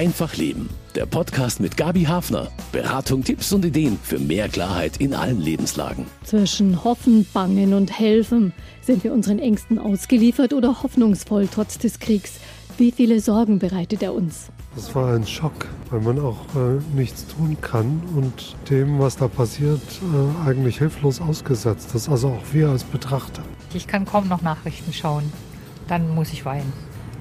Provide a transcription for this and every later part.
Einfach Leben. Der Podcast mit Gabi Hafner. Beratung, Tipps und Ideen für mehr Klarheit in allen Lebenslagen. Zwischen Hoffen, Bangen und Helfen. Sind wir unseren Ängsten ausgeliefert oder hoffnungsvoll trotz des Kriegs? Wie viele Sorgen bereitet er uns? Das war ein Schock, weil man auch äh, nichts tun kann und dem, was da passiert, äh, eigentlich hilflos ausgesetzt ist. Also auch wir als Betrachter. Ich kann kaum noch Nachrichten schauen. Dann muss ich weinen.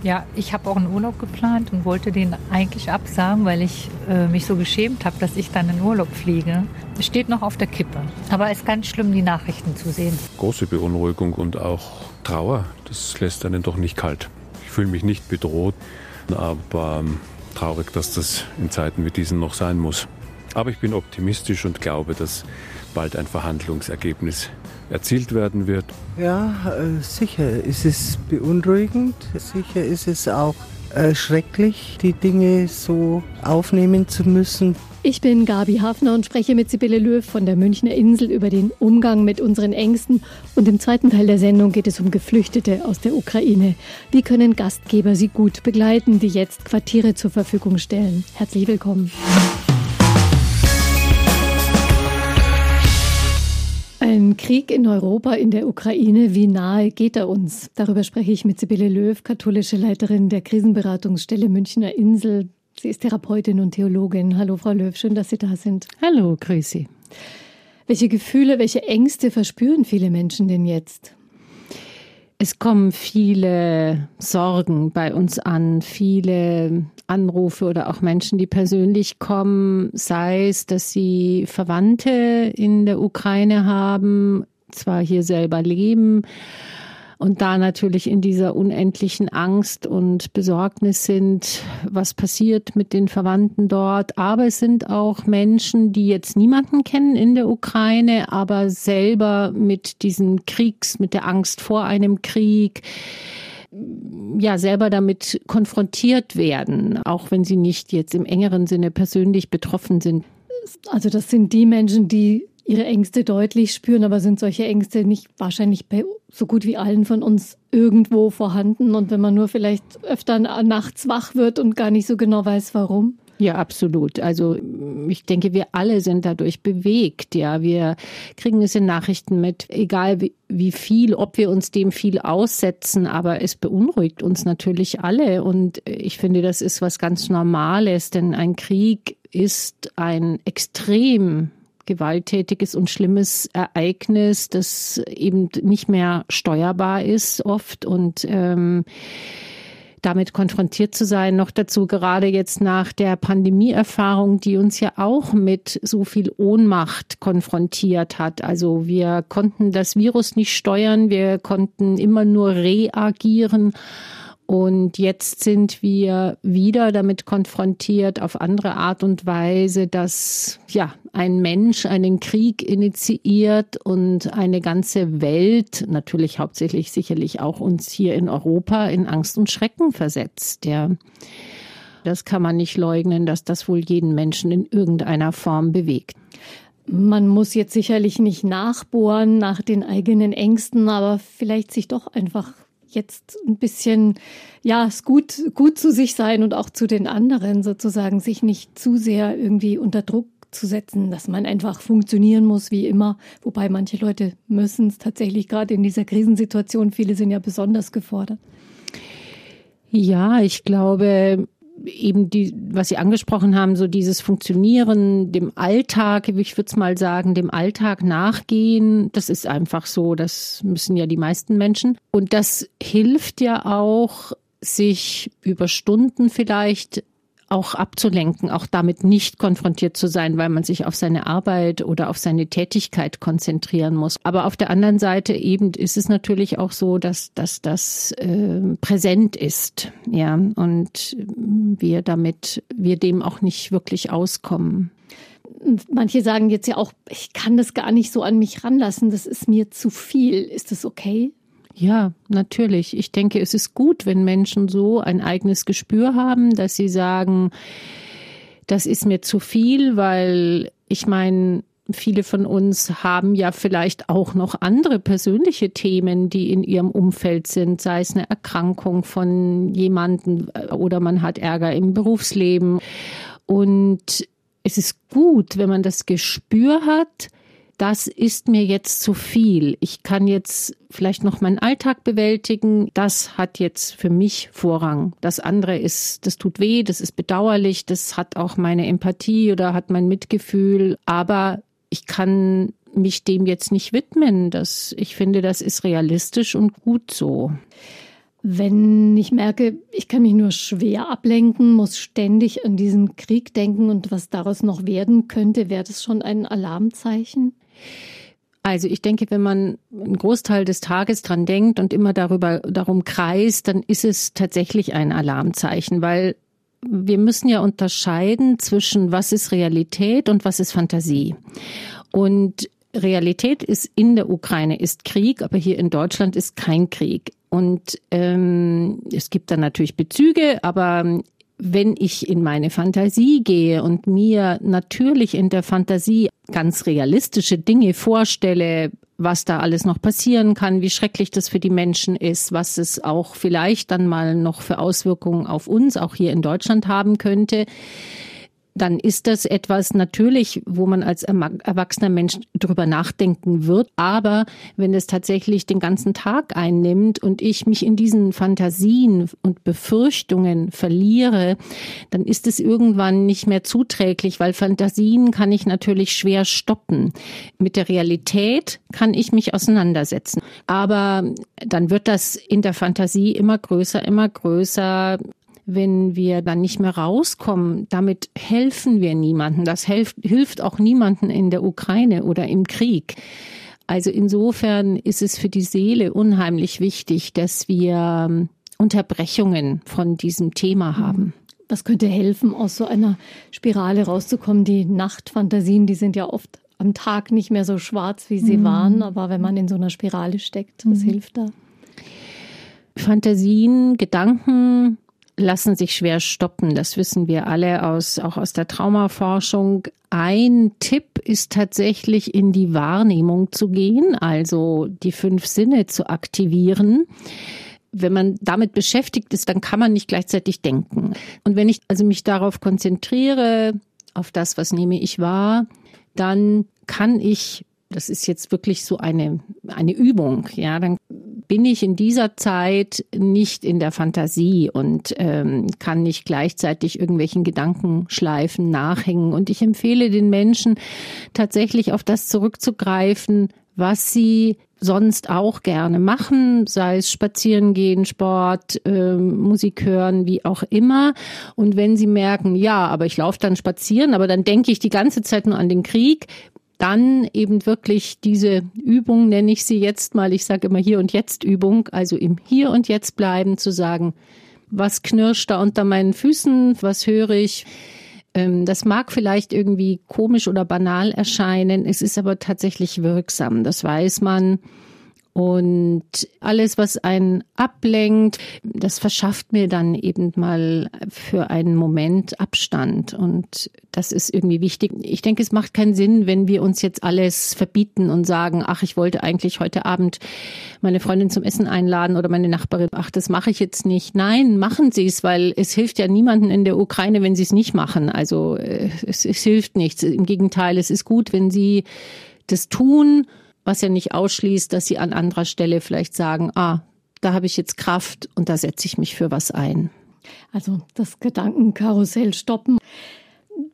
Ja, ich habe auch einen Urlaub geplant und wollte den eigentlich absagen, weil ich äh, mich so geschämt habe, dass ich dann in Urlaub fliege. Es steht noch auf der Kippe. Aber es ist ganz schlimm, die Nachrichten zu sehen. Große Beunruhigung und auch Trauer, das lässt einen doch nicht kalt. Ich fühle mich nicht bedroht, aber ähm, traurig, dass das in Zeiten wie diesen noch sein muss. Aber ich bin optimistisch und glaube, dass bald ein Verhandlungsergebnis erzielt werden wird. Ja, äh, sicher ist es beunruhigend. Sicher ist es auch äh, schrecklich, die Dinge so aufnehmen zu müssen. Ich bin Gabi Hafner und spreche mit Sibylle Löw von der Münchner Insel über den Umgang mit unseren Ängsten. Und im zweiten Teil der Sendung geht es um Geflüchtete aus der Ukraine. Wie können Gastgeber sie gut begleiten, die jetzt Quartiere zur Verfügung stellen? Herzlich willkommen. Ein Krieg in Europa, in der Ukraine, wie nahe geht er uns? Darüber spreche ich mit Sibylle Löw, katholische Leiterin der Krisenberatungsstelle Münchner Insel. Sie ist Therapeutin und Theologin. Hallo, Frau Löw, schön, dass Sie da sind. Hallo, grüß Sie. Welche Gefühle, welche Ängste verspüren viele Menschen denn jetzt? Es kommen viele Sorgen bei uns an, viele Anrufe oder auch Menschen, die persönlich kommen, sei es, dass sie Verwandte in der Ukraine haben, zwar hier selber leben und da natürlich in dieser unendlichen Angst und Besorgnis sind, was passiert mit den Verwandten dort. Aber es sind auch Menschen, die jetzt niemanden kennen in der Ukraine, aber selber mit diesem Kriegs, mit der Angst vor einem Krieg, ja selber damit konfrontiert werden, auch wenn sie nicht jetzt im engeren Sinne persönlich betroffen sind. Also das sind die Menschen, die ihre Ängste deutlich spüren, aber sind solche Ängste nicht wahrscheinlich bei so gut wie allen von uns irgendwo vorhanden und wenn man nur vielleicht öfter nachts wach wird und gar nicht so genau weiß, warum? Ja, absolut. Also ich denke, wir alle sind dadurch bewegt. Ja, wir kriegen es in Nachrichten mit, egal wie, wie viel, ob wir uns dem viel aussetzen, aber es beunruhigt uns natürlich alle. Und ich finde, das ist was ganz Normales, denn ein Krieg ist ein extrem gewalttätiges und schlimmes Ereignis, das eben nicht mehr steuerbar ist oft und ähm, damit konfrontiert zu sein. Noch dazu gerade jetzt nach der Pandemieerfahrung, die uns ja auch mit so viel Ohnmacht konfrontiert hat. Also wir konnten das Virus nicht steuern, wir konnten immer nur reagieren. Und jetzt sind wir wieder damit konfrontiert auf andere Art und Weise, dass ja ein Mensch einen Krieg initiiert und eine ganze Welt, natürlich hauptsächlich sicherlich auch uns hier in Europa, in Angst und Schrecken versetzt. Ja. Das kann man nicht leugnen, dass das wohl jeden Menschen in irgendeiner Form bewegt. Man muss jetzt sicherlich nicht nachbohren nach den eigenen Ängsten, aber vielleicht sich doch einfach jetzt ein bisschen, ja, es gut, gut zu sich sein und auch zu den anderen sozusagen, sich nicht zu sehr irgendwie unter Druck zu setzen, dass man einfach funktionieren muss wie immer. Wobei manche Leute müssen es tatsächlich gerade in dieser Krisensituation, viele sind ja besonders gefordert. Ja, ich glaube, eben die, was Sie angesprochen haben, so dieses Funktionieren, dem Alltag, ich würde es mal sagen, dem Alltag nachgehen, das ist einfach so, das müssen ja die meisten Menschen. Und das hilft ja auch, sich über Stunden vielleicht auch abzulenken, auch damit nicht konfrontiert zu sein, weil man sich auf seine Arbeit oder auf seine Tätigkeit konzentrieren muss. Aber auf der anderen Seite eben ist es natürlich auch so, dass, dass das äh, präsent ist, ja, und wir damit, wir dem auch nicht wirklich auskommen. Manche sagen jetzt ja auch, ich kann das gar nicht so an mich ranlassen, das ist mir zu viel. Ist das okay? Ja, natürlich. Ich denke, es ist gut, wenn Menschen so ein eigenes Gespür haben, dass sie sagen, das ist mir zu viel, weil ich meine, viele von uns haben ja vielleicht auch noch andere persönliche Themen, die in ihrem Umfeld sind, sei es eine Erkrankung von jemandem äh, oder man hat Ärger im Berufsleben. Und es ist gut, wenn man das Gespür hat, das ist mir jetzt zu viel. Ich kann jetzt vielleicht noch meinen Alltag bewältigen. Das hat jetzt für mich Vorrang. Das andere ist, das tut weh, das ist bedauerlich, das hat auch meine Empathie oder hat mein Mitgefühl. Aber ich kann mich dem jetzt nicht widmen. Das, ich finde, das ist realistisch und gut so. Wenn ich merke, ich kann mich nur schwer ablenken, muss ständig an diesen Krieg denken und was daraus noch werden könnte, wäre das schon ein Alarmzeichen? Also ich denke, wenn man einen Großteil des Tages dran denkt und immer darüber darum kreist, dann ist es tatsächlich ein Alarmzeichen, weil wir müssen ja unterscheiden zwischen was ist Realität und was ist Fantasie. Und Realität ist in der Ukraine ist Krieg, aber hier in Deutschland ist kein Krieg. Und ähm, es gibt dann natürlich Bezüge, aber wenn ich in meine Fantasie gehe und mir natürlich in der Fantasie ganz realistische Dinge vorstelle, was da alles noch passieren kann, wie schrecklich das für die Menschen ist, was es auch vielleicht dann mal noch für Auswirkungen auf uns, auch hier in Deutschland haben könnte, dann ist das etwas natürlich, wo man als erwachsener Mensch drüber nachdenken wird. Aber wenn es tatsächlich den ganzen Tag einnimmt und ich mich in diesen Fantasien und Befürchtungen verliere, dann ist es irgendwann nicht mehr zuträglich, weil Fantasien kann ich natürlich schwer stoppen. Mit der Realität kann ich mich auseinandersetzen. Aber dann wird das in der Fantasie immer größer, immer größer wenn wir dann nicht mehr rauskommen, damit helfen wir niemanden. Das hilft, hilft auch niemanden in der Ukraine oder im Krieg. Also insofern ist es für die Seele unheimlich wichtig, dass wir ähm, Unterbrechungen von diesem Thema mhm. haben. Was könnte helfen, aus so einer Spirale rauszukommen? Die Nachtfantasien, die sind ja oft am Tag nicht mehr so schwarz, wie sie mhm. waren. Aber wenn man in so einer Spirale steckt, was mhm. hilft da? Fantasien, Gedanken, lassen sich schwer stoppen. Das wissen wir alle aus, auch aus der Traumaforschung. Ein Tipp ist tatsächlich in die Wahrnehmung zu gehen, also die fünf Sinne zu aktivieren wenn man damit beschäftigt ist, dann kann man nicht gleichzeitig denken. Und wenn ich also mich darauf konzentriere, auf das, was nehme ich wahr, dann kann ich, das ist jetzt wirklich so eine, eine Übung, ja, dann bin ich in dieser Zeit nicht in der Fantasie und ähm, kann nicht gleichzeitig irgendwelchen Gedankenschleifen nachhängen. Und ich empfehle den Menschen tatsächlich auf das zurückzugreifen, was sie sonst auch gerne machen, sei es spazieren gehen, Sport, äh, Musik hören, wie auch immer. Und wenn sie merken, ja, aber ich laufe dann spazieren, aber dann denke ich die ganze Zeit nur an den Krieg, dann eben wirklich diese Übung, nenne ich sie jetzt mal, ich sage immer hier und jetzt Übung, also im Hier und Jetzt bleiben, zu sagen, was knirscht da unter meinen Füßen, was höre ich. Ähm, das mag vielleicht irgendwie komisch oder banal erscheinen, es ist aber tatsächlich wirksam, das weiß man. Und alles, was einen ablenkt, das verschafft mir dann eben mal für einen Moment Abstand. Und das ist irgendwie wichtig. Ich denke, es macht keinen Sinn, wenn wir uns jetzt alles verbieten und sagen, ach, ich wollte eigentlich heute Abend meine Freundin zum Essen einladen oder meine Nachbarin. Ach, das mache ich jetzt nicht. Nein, machen Sie es, weil es hilft ja niemanden in der Ukraine, wenn Sie es nicht machen. Also äh, es, es hilft nichts. Im Gegenteil, es ist gut, wenn Sie das tun was ja nicht ausschließt, dass sie an anderer Stelle vielleicht sagen, ah, da habe ich jetzt Kraft und da setze ich mich für was ein. Also das Gedankenkarussell stoppen.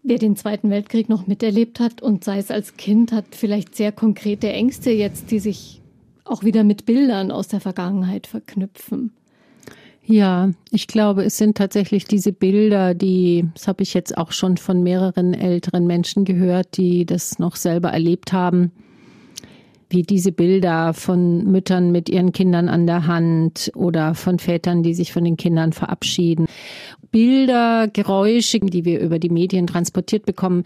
Wer den Zweiten Weltkrieg noch miterlebt hat und sei es als Kind, hat vielleicht sehr konkrete Ängste jetzt, die sich auch wieder mit Bildern aus der Vergangenheit verknüpfen. Ja, ich glaube, es sind tatsächlich diese Bilder, die, das habe ich jetzt auch schon von mehreren älteren Menschen gehört, die das noch selber erlebt haben, wie diese Bilder von Müttern mit ihren Kindern an der Hand oder von Vätern, die sich von den Kindern verabschieden. Bilder, Geräusche, die wir über die Medien transportiert bekommen,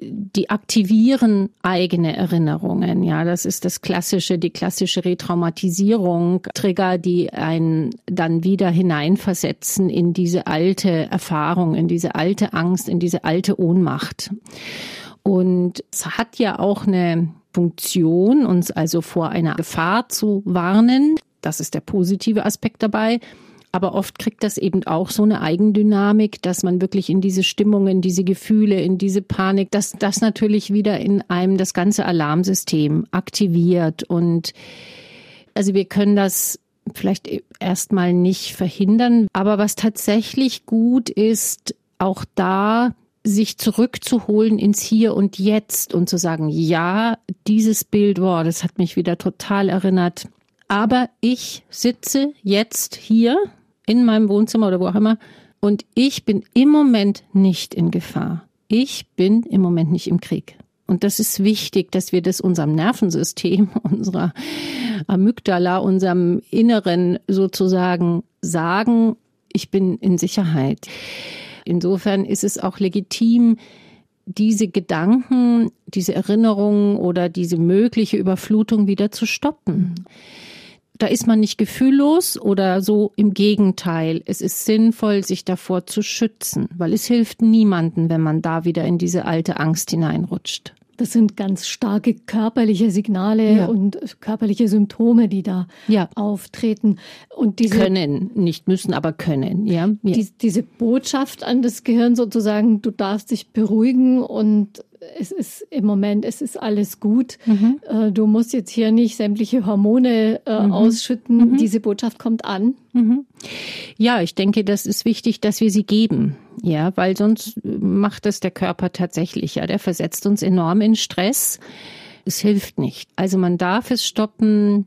die aktivieren eigene Erinnerungen. Ja, das ist das klassische, die klassische Retraumatisierung, Trigger, die einen dann wieder hineinversetzen in diese alte Erfahrung, in diese alte Angst, in diese alte Ohnmacht. Und es hat ja auch eine Funktion, uns also vor einer Gefahr zu warnen. Das ist der positive Aspekt dabei. Aber oft kriegt das eben auch so eine Eigendynamik, dass man wirklich in diese Stimmungen, diese Gefühle, in diese Panik, dass das natürlich wieder in einem das ganze Alarmsystem aktiviert. Und also wir können das vielleicht erstmal nicht verhindern. Aber was tatsächlich gut ist, auch da sich zurückzuholen ins Hier und Jetzt und zu sagen, ja, dieses Bild, wow, das hat mich wieder total erinnert. Aber ich sitze jetzt hier in meinem Wohnzimmer oder wo auch immer und ich bin im Moment nicht in Gefahr. Ich bin im Moment nicht im Krieg. Und das ist wichtig, dass wir das unserem Nervensystem, unserer Amygdala, unserem Inneren sozusagen sagen, ich bin in Sicherheit. Insofern ist es auch legitim, diese Gedanken, diese Erinnerungen oder diese mögliche Überflutung wieder zu stoppen. Da ist man nicht gefühllos oder so im Gegenteil. Es ist sinnvoll, sich davor zu schützen, weil es hilft niemanden, wenn man da wieder in diese alte Angst hineinrutscht. Das sind ganz starke körperliche Signale ja. und körperliche Symptome, die da ja. auftreten. Und diese können, nicht müssen, aber können. Ja. Die, diese Botschaft an das Gehirn sozusagen, du darfst dich beruhigen und es ist im Moment, es ist alles gut. Mhm. Äh, du musst jetzt hier nicht sämtliche Hormone äh, mhm. ausschütten. Mhm. Diese Botschaft kommt an. Mhm. Ja, ich denke, das ist wichtig, dass wir sie geben. Ja, weil sonst macht es der Körper tatsächlich. Ja, der versetzt uns enorm in Stress. Es hilft nicht. Also man darf es stoppen.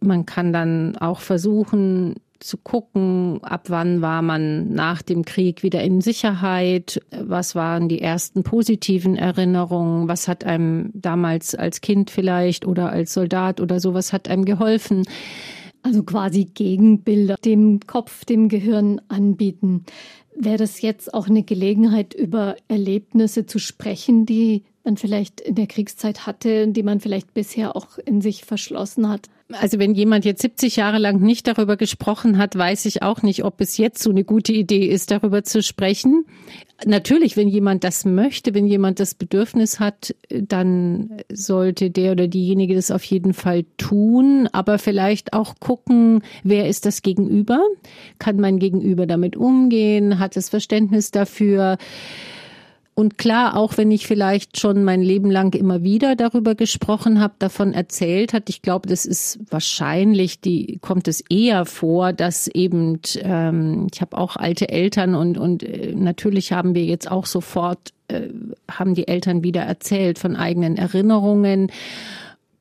Man kann dann auch versuchen, zu gucken, ab wann war man nach dem Krieg wieder in Sicherheit, was waren die ersten positiven Erinnerungen, was hat einem damals als Kind vielleicht oder als Soldat oder sowas hat einem geholfen. Also quasi Gegenbilder dem Kopf, dem Gehirn anbieten. Wäre das jetzt auch eine Gelegenheit, über Erlebnisse zu sprechen, die man vielleicht in der Kriegszeit hatte, die man vielleicht bisher auch in sich verschlossen hat? Also wenn jemand jetzt 70 Jahre lang nicht darüber gesprochen hat, weiß ich auch nicht, ob es jetzt so eine gute Idee ist, darüber zu sprechen. Natürlich, wenn jemand das möchte, wenn jemand das Bedürfnis hat, dann sollte der oder diejenige das auf jeden Fall tun, aber vielleicht auch gucken, wer ist das Gegenüber? Kann mein Gegenüber damit umgehen? Hat es Verständnis dafür? Und klar, auch wenn ich vielleicht schon mein Leben lang immer wieder darüber gesprochen habe, davon erzählt hat, ich glaube, das ist wahrscheinlich, die kommt es eher vor, dass eben, ähm, ich habe auch alte Eltern und, und äh, natürlich haben wir jetzt auch sofort, äh, haben die Eltern wieder erzählt von eigenen Erinnerungen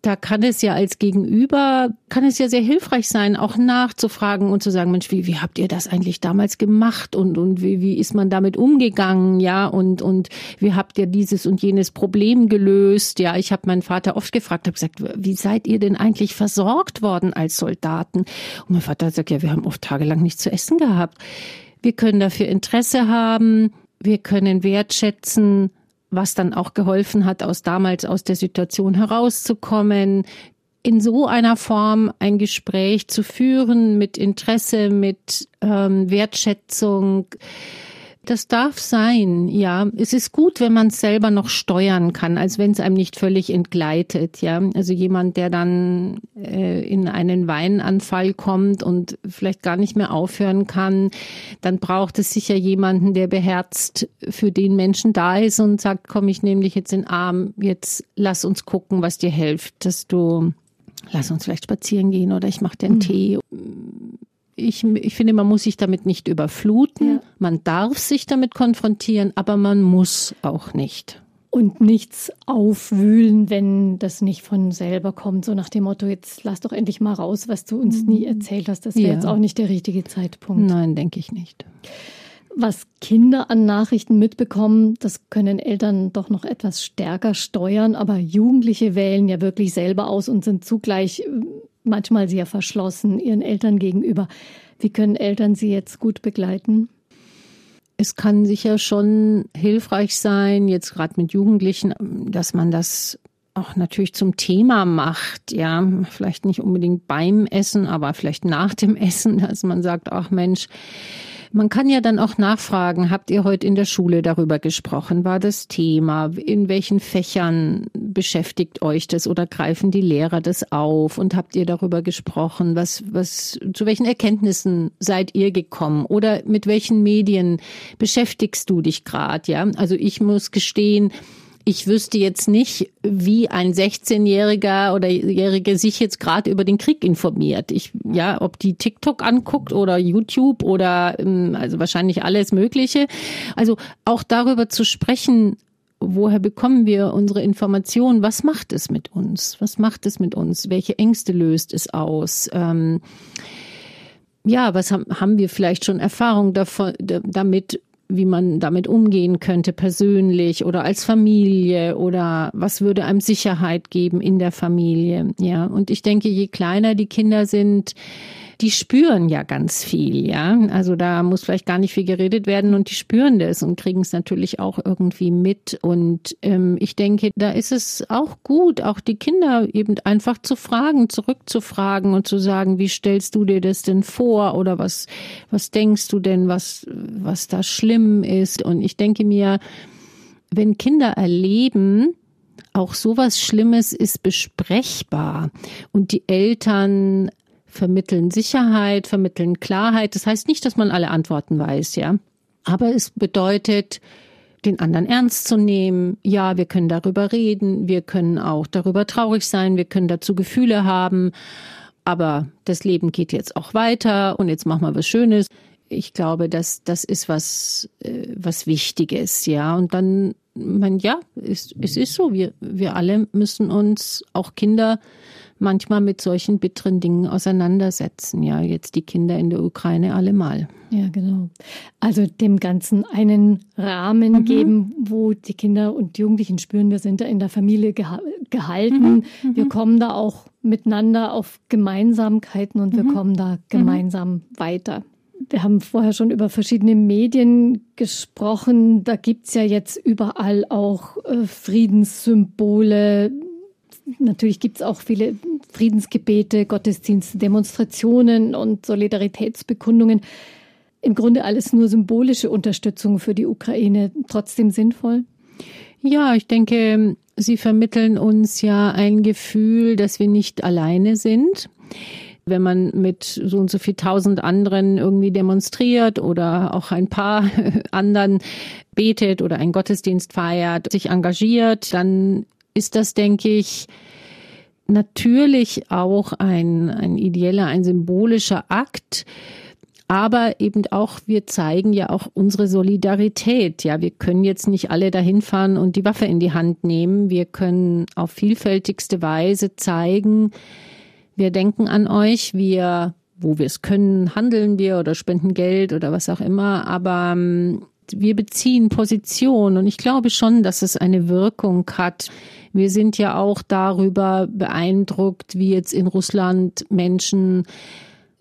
da kann es ja als Gegenüber, kann es ja sehr hilfreich sein, auch nachzufragen und zu sagen, Mensch, wie, wie habt ihr das eigentlich damals gemacht und, und wie, wie ist man damit umgegangen, ja, und, und wie habt ihr dieses und jenes Problem gelöst, ja, ich habe meinen Vater oft gefragt, habe gesagt, wie seid ihr denn eigentlich versorgt worden als Soldaten? Und mein Vater gesagt, ja, wir haben oft tagelang nichts zu essen gehabt. Wir können dafür Interesse haben, wir können wertschätzen, was dann auch geholfen hat, aus damals aus der Situation herauszukommen, in so einer Form ein Gespräch zu führen mit Interesse, mit ähm, Wertschätzung, das darf sein, ja. Es ist gut, wenn man es selber noch steuern kann, als wenn es einem nicht völlig entgleitet, ja. Also jemand, der dann äh, in einen Weinanfall kommt und vielleicht gar nicht mehr aufhören kann, dann braucht es sicher jemanden, der beherzt für den Menschen da ist und sagt, komm, ich nehme dich jetzt in den Arm, jetzt lass uns gucken, was dir hilft, dass du lass uns vielleicht spazieren gehen oder ich mache dir einen mhm. Tee ich, ich finde, man muss sich damit nicht überfluten. Ja. Man darf sich damit konfrontieren, aber man muss auch nicht. Und nichts aufwühlen, wenn das nicht von selber kommt. So nach dem Motto, jetzt lass doch endlich mal raus, was du uns nie erzählt hast. Das wäre ja. jetzt auch nicht der richtige Zeitpunkt. Nein, denke ich nicht. Was Kinder an Nachrichten mitbekommen, das können Eltern doch noch etwas stärker steuern. Aber Jugendliche wählen ja wirklich selber aus und sind zugleich manchmal sehr verschlossen ihren Eltern gegenüber. Wie können Eltern sie jetzt gut begleiten? Es kann sicher schon hilfreich sein, jetzt gerade mit Jugendlichen, dass man das auch natürlich zum Thema macht, ja, vielleicht nicht unbedingt beim Essen, aber vielleicht nach dem Essen, dass man sagt, ach Mensch, man kann ja dann auch nachfragen, habt ihr heute in der Schule darüber gesprochen? War das Thema? In welchen Fächern beschäftigt euch das oder greifen die Lehrer das auf? Und habt ihr darüber gesprochen? Was, was, zu welchen Erkenntnissen seid ihr gekommen? Oder mit welchen Medien beschäftigst du dich gerade? Ja, also ich muss gestehen, ich wüsste jetzt nicht, wie ein 16-Jähriger oder Jährige sich jetzt gerade über den Krieg informiert. Ich, ja, ob die TikTok anguckt oder YouTube oder ähm, also wahrscheinlich alles Mögliche. Also auch darüber zu sprechen, woher bekommen wir unsere Informationen? Was macht es mit uns? Was macht es mit uns? Welche Ängste löst es aus? Ähm, ja, was haben, haben wir vielleicht schon Erfahrung davon, damit, wie man damit umgehen könnte, persönlich oder als Familie oder was würde einem Sicherheit geben in der Familie. Ja, und ich denke, je kleiner die Kinder sind, die spüren ja ganz viel, ja. Also da muss vielleicht gar nicht viel geredet werden und die spüren das und kriegen es natürlich auch irgendwie mit. Und ähm, ich denke, da ist es auch gut, auch die Kinder eben einfach zu fragen, zurückzufragen und zu sagen, wie stellst du dir das denn vor oder was, was denkst du denn, was, was da schlimm ist? Und ich denke mir, wenn Kinder erleben, auch sowas Schlimmes ist besprechbar und die Eltern vermitteln Sicherheit, vermitteln Klarheit. Das heißt nicht, dass man alle Antworten weiß, ja. Aber es bedeutet, den anderen ernst zu nehmen. Ja, wir können darüber reden. Wir können auch darüber traurig sein. Wir können dazu Gefühle haben. Aber das Leben geht jetzt auch weiter und jetzt machen wir was Schönes. Ich glaube, dass das ist was, äh, was Wichtiges, ja. Und dann, man, ja, es, es ist so. Wir, wir alle müssen uns, auch Kinder, manchmal mit solchen bitteren Dingen auseinandersetzen. Ja, jetzt die Kinder in der Ukraine allemal. Ja, genau. Also dem Ganzen einen Rahmen mhm. geben, wo die Kinder und Jugendlichen spüren, wir sind da in der Familie geha gehalten. Mhm. Mhm. Wir kommen da auch miteinander auf Gemeinsamkeiten und wir mhm. kommen da gemeinsam weiter. Wir haben vorher schon über verschiedene Medien gesprochen. Da gibt es ja jetzt überall auch äh, Friedenssymbole, Natürlich gibt es auch viele Friedensgebete, Gottesdienste, Demonstrationen und Solidaritätsbekundungen. Im Grunde alles nur symbolische Unterstützung für die Ukraine. Trotzdem sinnvoll? Ja, ich denke, Sie vermitteln uns ja ein Gefühl, dass wir nicht alleine sind. Wenn man mit so und so viel tausend anderen irgendwie demonstriert oder auch ein paar anderen betet oder einen Gottesdienst feiert, sich engagiert, dann ist das, denke ich, natürlich auch ein, ein ideeller, ein symbolischer Akt. Aber eben auch, wir zeigen ja auch unsere Solidarität. Ja, wir können jetzt nicht alle dahin fahren und die Waffe in die Hand nehmen. Wir können auf vielfältigste Weise zeigen, wir denken an euch, wir, wo wir es können, handeln wir oder spenden Geld oder was auch immer. Aber ähm, wir beziehen Position und ich glaube schon, dass es eine Wirkung hat. Wir sind ja auch darüber beeindruckt, wie jetzt in Russland Menschen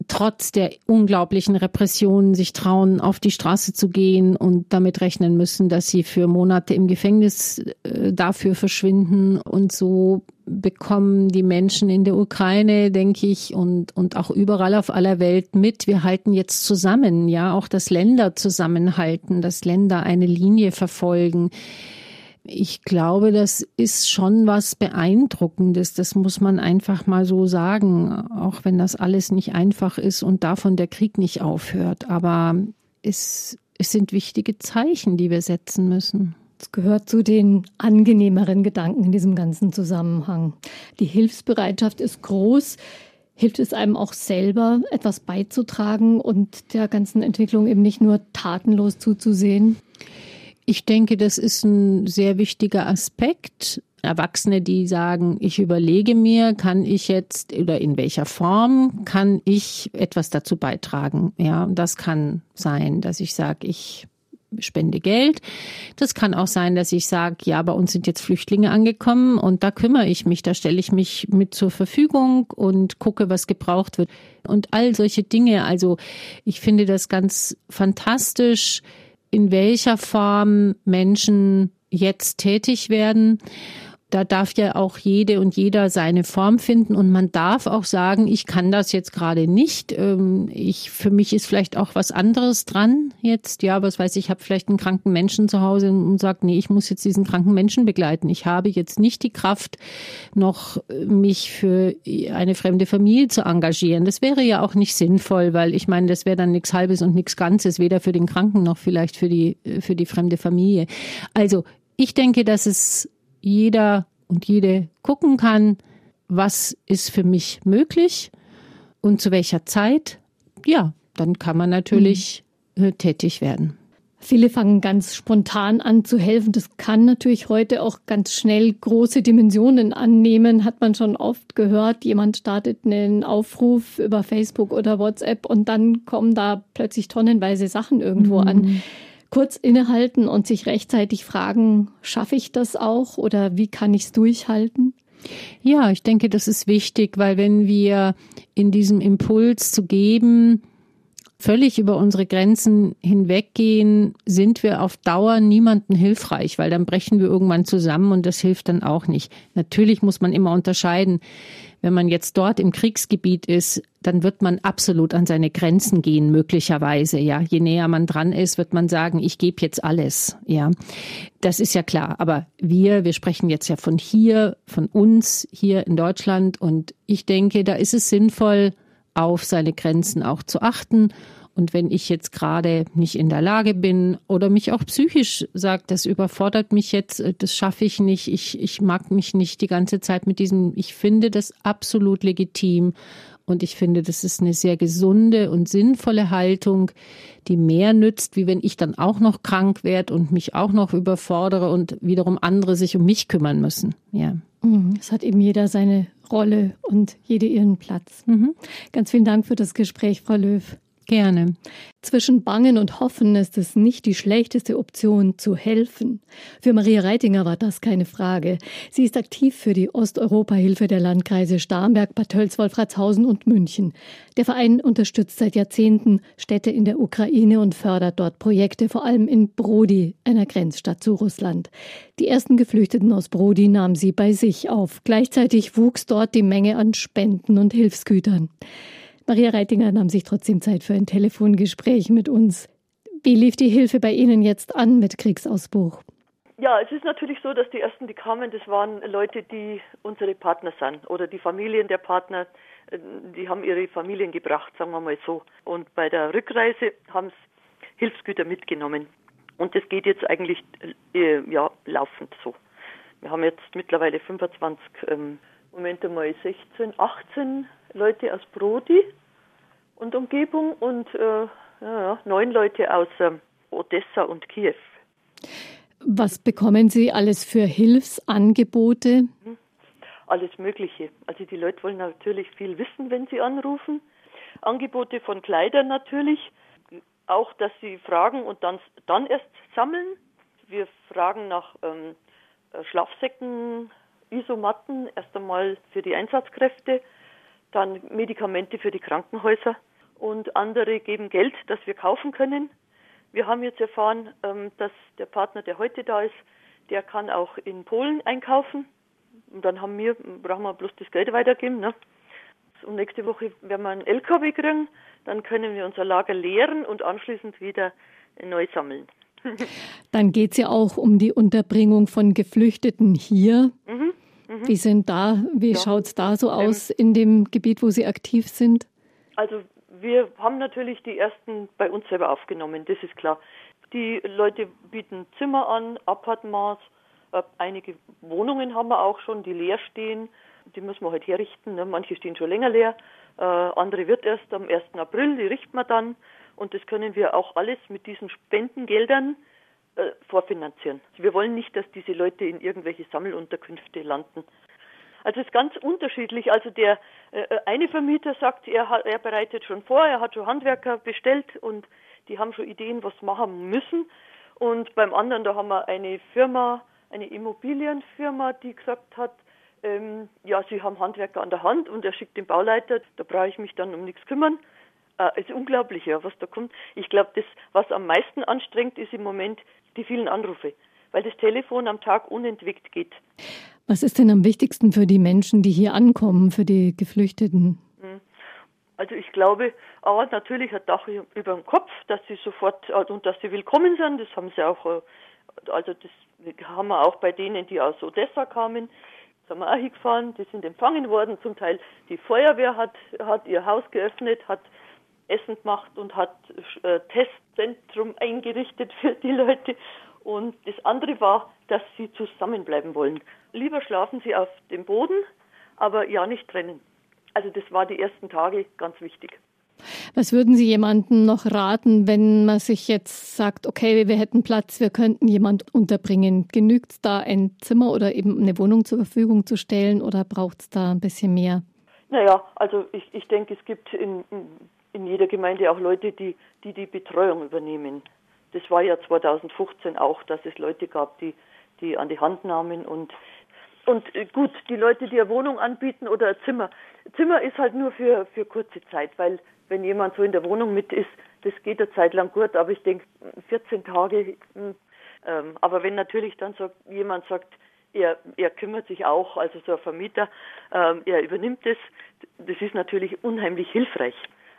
trotz der unglaublichen Repressionen sich trauen, auf die Straße zu gehen und damit rechnen müssen, dass sie für Monate im Gefängnis äh, dafür verschwinden. Und so bekommen die Menschen in der Ukraine, denke ich, und, und auch überall auf aller Welt mit. Wir halten jetzt zusammen, ja, auch dass Länder zusammenhalten, dass Länder eine Linie verfolgen ich glaube, das ist schon was Beeindruckendes. Das muss man einfach mal so sagen, auch wenn das alles nicht einfach ist und davon der Krieg nicht aufhört. Aber es, es sind wichtige Zeichen, die wir setzen müssen. Es gehört zu den angenehmeren Gedanken in diesem ganzen Zusammenhang. Die Hilfsbereitschaft ist groß. Hilft es einem auch selber, etwas beizutragen und der ganzen Entwicklung eben nicht nur tatenlos zuzusehen? Ich denke, das ist ein sehr wichtiger Aspekt. Erwachsene, die sagen, ich überlege mir, kann ich jetzt oder in welcher Form kann ich etwas dazu beitragen? Ja, das kann sein, dass ich sage, ich spende Geld. Das kann auch sein, dass ich sage, ja, bei uns sind jetzt Flüchtlinge angekommen und da kümmere ich mich, da stelle ich mich mit zur Verfügung und gucke, was gebraucht wird. Und all solche Dinge. Also ich finde das ganz fantastisch, in welcher Form Menschen jetzt tätig werden. Da darf ja auch jede und jeder seine Form finden und man darf auch sagen, ich kann das jetzt gerade nicht. Ähm, ich, für mich ist vielleicht auch was anderes dran jetzt. Ja, was weiß ich, ich habe vielleicht einen kranken Menschen zu Hause und sage, nee, ich muss jetzt diesen kranken Menschen begleiten. Ich habe jetzt nicht die Kraft, noch mich für eine fremde Familie zu engagieren. Das wäre ja auch nicht sinnvoll, weil ich meine, das wäre dann nichts Halbes und nichts Ganzes, weder für den Kranken noch vielleicht für die, für die fremde Familie. Also ich denke, dass es jeder und jede gucken kann, was ist für mich möglich und zu welcher Zeit. Ja, dann kann man natürlich mhm. tätig werden. Viele fangen ganz spontan an zu helfen. Das kann natürlich heute auch ganz schnell große Dimensionen annehmen, hat man schon oft gehört. Jemand startet einen Aufruf über Facebook oder WhatsApp und dann kommen da plötzlich tonnenweise Sachen irgendwo mhm. an kurz innehalten und sich rechtzeitig fragen, schaffe ich das auch oder wie kann ich es durchhalten? Ja, ich denke, das ist wichtig, weil wenn wir in diesem Impuls zu geben, völlig über unsere Grenzen hinweggehen, sind wir auf Dauer niemanden hilfreich, weil dann brechen wir irgendwann zusammen und das hilft dann auch nicht. Natürlich muss man immer unterscheiden. Wenn man jetzt dort im Kriegsgebiet ist, dann wird man absolut an seine Grenzen gehen, möglicherweise. Ja, je näher man dran ist, wird man sagen, ich gebe jetzt alles. Ja, das ist ja klar. Aber wir, wir sprechen jetzt ja von hier, von uns hier in Deutschland. Und ich denke, da ist es sinnvoll, auf seine Grenzen auch zu achten und wenn ich jetzt gerade nicht in der Lage bin oder mich auch psychisch sagt, das überfordert mich jetzt, äh, das schaffe ich nicht, ich, ich mag mich nicht die ganze Zeit mit diesem, ich finde das absolut legitim und ich finde, das ist eine sehr gesunde und sinnvolle Haltung, die mehr nützt, wie wenn ich dann auch noch krank werde und mich auch noch überfordere und wiederum andere sich um mich kümmern müssen. Ja. Mhm. Es hat eben jeder seine Rolle und jede ihren Platz. Mhm. Ganz vielen Dank für das Gespräch, Frau Löw. Gerne. Zwischen Bangen und Hoffen ist es nicht die schlechteste Option zu helfen. Für Maria Reitinger war das keine Frage. Sie ist aktiv für die Osteuropa-Hilfe der Landkreise Starnberg, Bad Tölz, Wolfratshausen und München. Der Verein unterstützt seit Jahrzehnten Städte in der Ukraine und fördert dort Projekte, vor allem in Brody, einer Grenzstadt zu Russland. Die ersten Geflüchteten aus Brody nahmen sie bei sich auf. Gleichzeitig wuchs dort die Menge an Spenden und Hilfsgütern. Maria Reitinger nahm sich trotzdem Zeit für ein Telefongespräch mit uns. Wie lief die Hilfe bei Ihnen jetzt an mit Kriegsausbruch? Ja, es ist natürlich so, dass die ersten, die kamen, das waren Leute, die unsere Partner sind oder die Familien der Partner, die haben ihre Familien gebracht, sagen wir mal so. Und bei der Rückreise haben sie Hilfsgüter mitgenommen. Und das geht jetzt eigentlich äh, ja, laufend so. Wir haben jetzt mittlerweile 25, ähm, Moment einmal 16, 18 Leute aus Brody und Umgebung und äh, ja, neun Leute aus ähm, Odessa und Kiew. Was bekommen Sie alles für Hilfsangebote? Mhm. Alles Mögliche. Also die Leute wollen natürlich viel wissen, wenn sie anrufen. Angebote von Kleidern natürlich. Auch, dass sie fragen und dann, dann erst sammeln. Wir fragen nach ähm, Schlafsäcken, Isomatten, erst einmal für die Einsatzkräfte dann Medikamente für die Krankenhäuser und andere geben Geld, das wir kaufen können. Wir haben jetzt erfahren, ähm, dass der Partner, der heute da ist, der kann auch in Polen einkaufen. Und dann haben wir, brauchen wir bloß das Geld weitergeben. Ne? Und nächste Woche werden wir einen LKW kriegen, dann können wir unser Lager leeren und anschließend wieder neu sammeln. Dann geht es ja auch um die Unterbringung von Geflüchteten hier. Mhm. Mhm. Wie sind da, wie ja. schaut es da so ähm, aus ähm, in dem Gebiet, wo Sie aktiv sind? Also wir haben natürlich die ersten bei uns selber aufgenommen, das ist klar. Die Leute bieten Zimmer an, Appartements, äh, einige Wohnungen haben wir auch schon, die leer stehen. Die müssen wir halt herrichten. Ne? Manche stehen schon länger leer, äh, andere wird erst am 1. April, die richten wir dann. Und das können wir auch alles mit diesen Spendengeldern äh, vorfinanzieren. Wir wollen nicht, dass diese Leute in irgendwelche Sammelunterkünfte landen. Also es ist ganz unterschiedlich. Also der äh, äh, eine Vermieter sagt, er, er bereitet schon vor, er hat schon Handwerker bestellt und die haben schon Ideen, was machen müssen. Und beim anderen, da haben wir eine Firma, eine Immobilienfirma, die gesagt hat, ähm, ja, sie haben Handwerker an der Hand und er schickt den Bauleiter, da brauche ich mich dann um nichts kümmern. Äh, ist unglaublich, ja, was da kommt. Ich glaube, das, was am meisten anstrengt, ist im Moment die vielen Anrufe, weil das Telefon am Tag unentwegt geht. Was ist denn am wichtigsten für die Menschen, die hier ankommen, für die Geflüchteten? Hm. Also ich glaube, aber natürlich ein Dach über dem Kopf, dass sie sofort äh, und dass sie willkommen sind. Das haben sie auch, äh, also das haben wir auch bei denen, die aus Odessa kamen, sind wir auch hingefahren. Die sind empfangen worden. Zum Teil die Feuerwehr hat hat ihr Haus geöffnet, hat Essen gemacht und hat äh, Testzentrum eingerichtet für die Leute. Und das andere war, dass sie zusammenbleiben wollen. Lieber schlafen sie auf dem Boden, aber ja nicht trennen. Also das war die ersten Tage ganz wichtig. Was würden Sie jemandem noch raten, wenn man sich jetzt sagt, okay, wir hätten Platz, wir könnten jemand unterbringen? Genügt es da ein Zimmer oder eben eine Wohnung zur Verfügung zu stellen oder braucht es da ein bisschen mehr? Naja, also ich, ich denke, es gibt in, in jeder Gemeinde auch Leute, die, die die Betreuung übernehmen. Das war ja 2015 auch, dass es Leute gab, die, die an die Hand nahmen und und äh, gut, die Leute, die eine Wohnung anbieten oder ein Zimmer. Zimmer ist halt nur für, für kurze Zeit, weil wenn jemand so in der Wohnung mit ist, das geht eine Zeit lang gut, aber ich denke 14 Tage. Hm, ähm, aber wenn natürlich dann sagt, jemand sagt, er, er kümmert sich auch, also so ein Vermieter, ähm, er übernimmt das, das ist natürlich unheimlich hilfreich.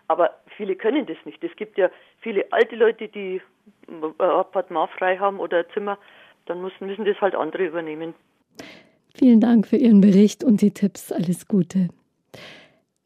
Aber viele können das nicht. Es gibt ja viele alte Leute, die ein Appartement frei haben oder ein Zimmer, dann müssen, müssen das halt andere übernehmen. Vielen Dank für Ihren Bericht und die Tipps. Alles Gute.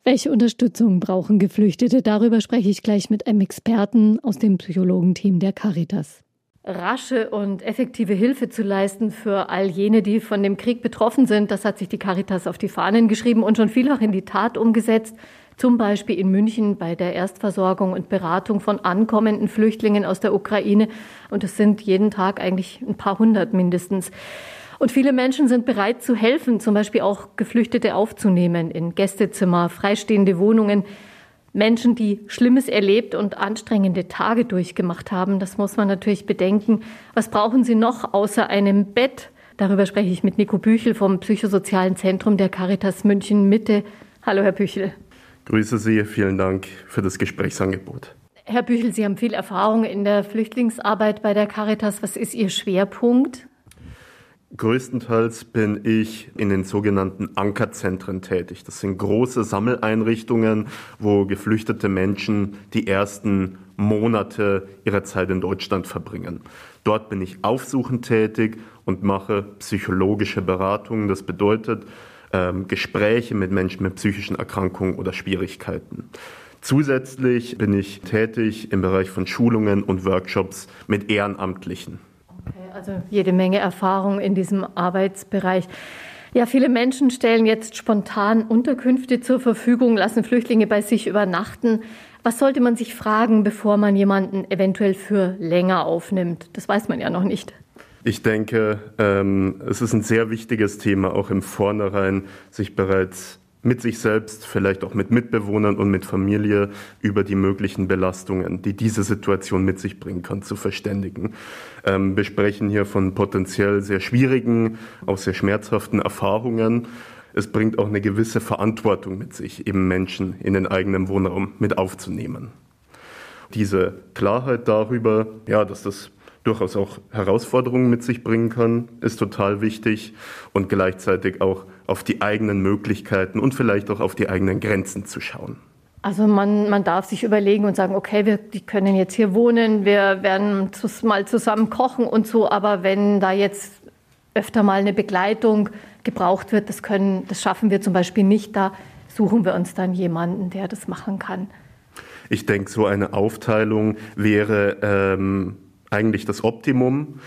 Welche Unterstützung brauchen Geflüchtete? Darüber spreche ich gleich mit einem Experten aus dem Psychologenteam der Caritas. Rasche und effektive Hilfe zu leisten für all jene, die von dem Krieg betroffen sind, das hat sich die Caritas auf die Fahnen geschrieben und schon vielfach in die Tat umgesetzt. Zum Beispiel in München bei der Erstversorgung und Beratung von ankommenden Flüchtlingen aus der Ukraine. Und es sind jeden Tag eigentlich ein paar hundert mindestens. Und viele Menschen sind bereit zu helfen, zum Beispiel auch Geflüchtete aufzunehmen in Gästezimmer, freistehende Wohnungen. Menschen, die Schlimmes erlebt und anstrengende Tage durchgemacht haben, das muss man natürlich bedenken. Was brauchen sie noch außer einem Bett? Darüber spreche ich mit Nico Büchel vom Psychosozialen Zentrum der Caritas München Mitte. Hallo, Herr Büchel. Grüße Sie, vielen Dank für das Gesprächsangebot. Herr Büchel, Sie haben viel Erfahrung in der Flüchtlingsarbeit bei der Caritas. Was ist Ihr Schwerpunkt? Größtenteils bin ich in den sogenannten Ankerzentren tätig. Das sind große Sammeleinrichtungen, wo geflüchtete Menschen die ersten Monate ihrer Zeit in Deutschland verbringen. Dort bin ich aufsuchend tätig und mache psychologische Beratungen. Das bedeutet ähm, Gespräche mit Menschen mit psychischen Erkrankungen oder Schwierigkeiten. Zusätzlich bin ich tätig im Bereich von Schulungen und Workshops mit Ehrenamtlichen. Okay, also jede Menge Erfahrung in diesem Arbeitsbereich. Ja, viele Menschen stellen jetzt spontan Unterkünfte zur Verfügung, lassen Flüchtlinge bei sich übernachten. Was sollte man sich fragen, bevor man jemanden eventuell für länger aufnimmt? Das weiß man ja noch nicht. Ich denke, ähm, es ist ein sehr wichtiges Thema, auch im Vornherein sich bereits mit sich selbst, vielleicht auch mit Mitbewohnern und mit Familie über die möglichen Belastungen, die diese Situation mit sich bringen kann, zu verständigen. Ähm, wir sprechen hier von potenziell sehr schwierigen, auch sehr schmerzhaften Erfahrungen. Es bringt auch eine gewisse Verantwortung mit sich, eben Menschen in den eigenen Wohnraum mit aufzunehmen. Diese Klarheit darüber, ja, dass das durchaus auch Herausforderungen mit sich bringen kann, ist total wichtig und gleichzeitig auch auf die eigenen Möglichkeiten und vielleicht auch auf die eigenen Grenzen zu schauen. Also man, man darf sich überlegen und sagen, okay, wir die können jetzt hier wohnen, wir werden mal zusammen kochen und so, aber wenn da jetzt öfter mal eine Begleitung gebraucht wird, das, können, das schaffen wir zum Beispiel nicht, da suchen wir uns dann jemanden, der das machen kann. Ich denke, so eine Aufteilung wäre ähm, eigentlich das Optimum.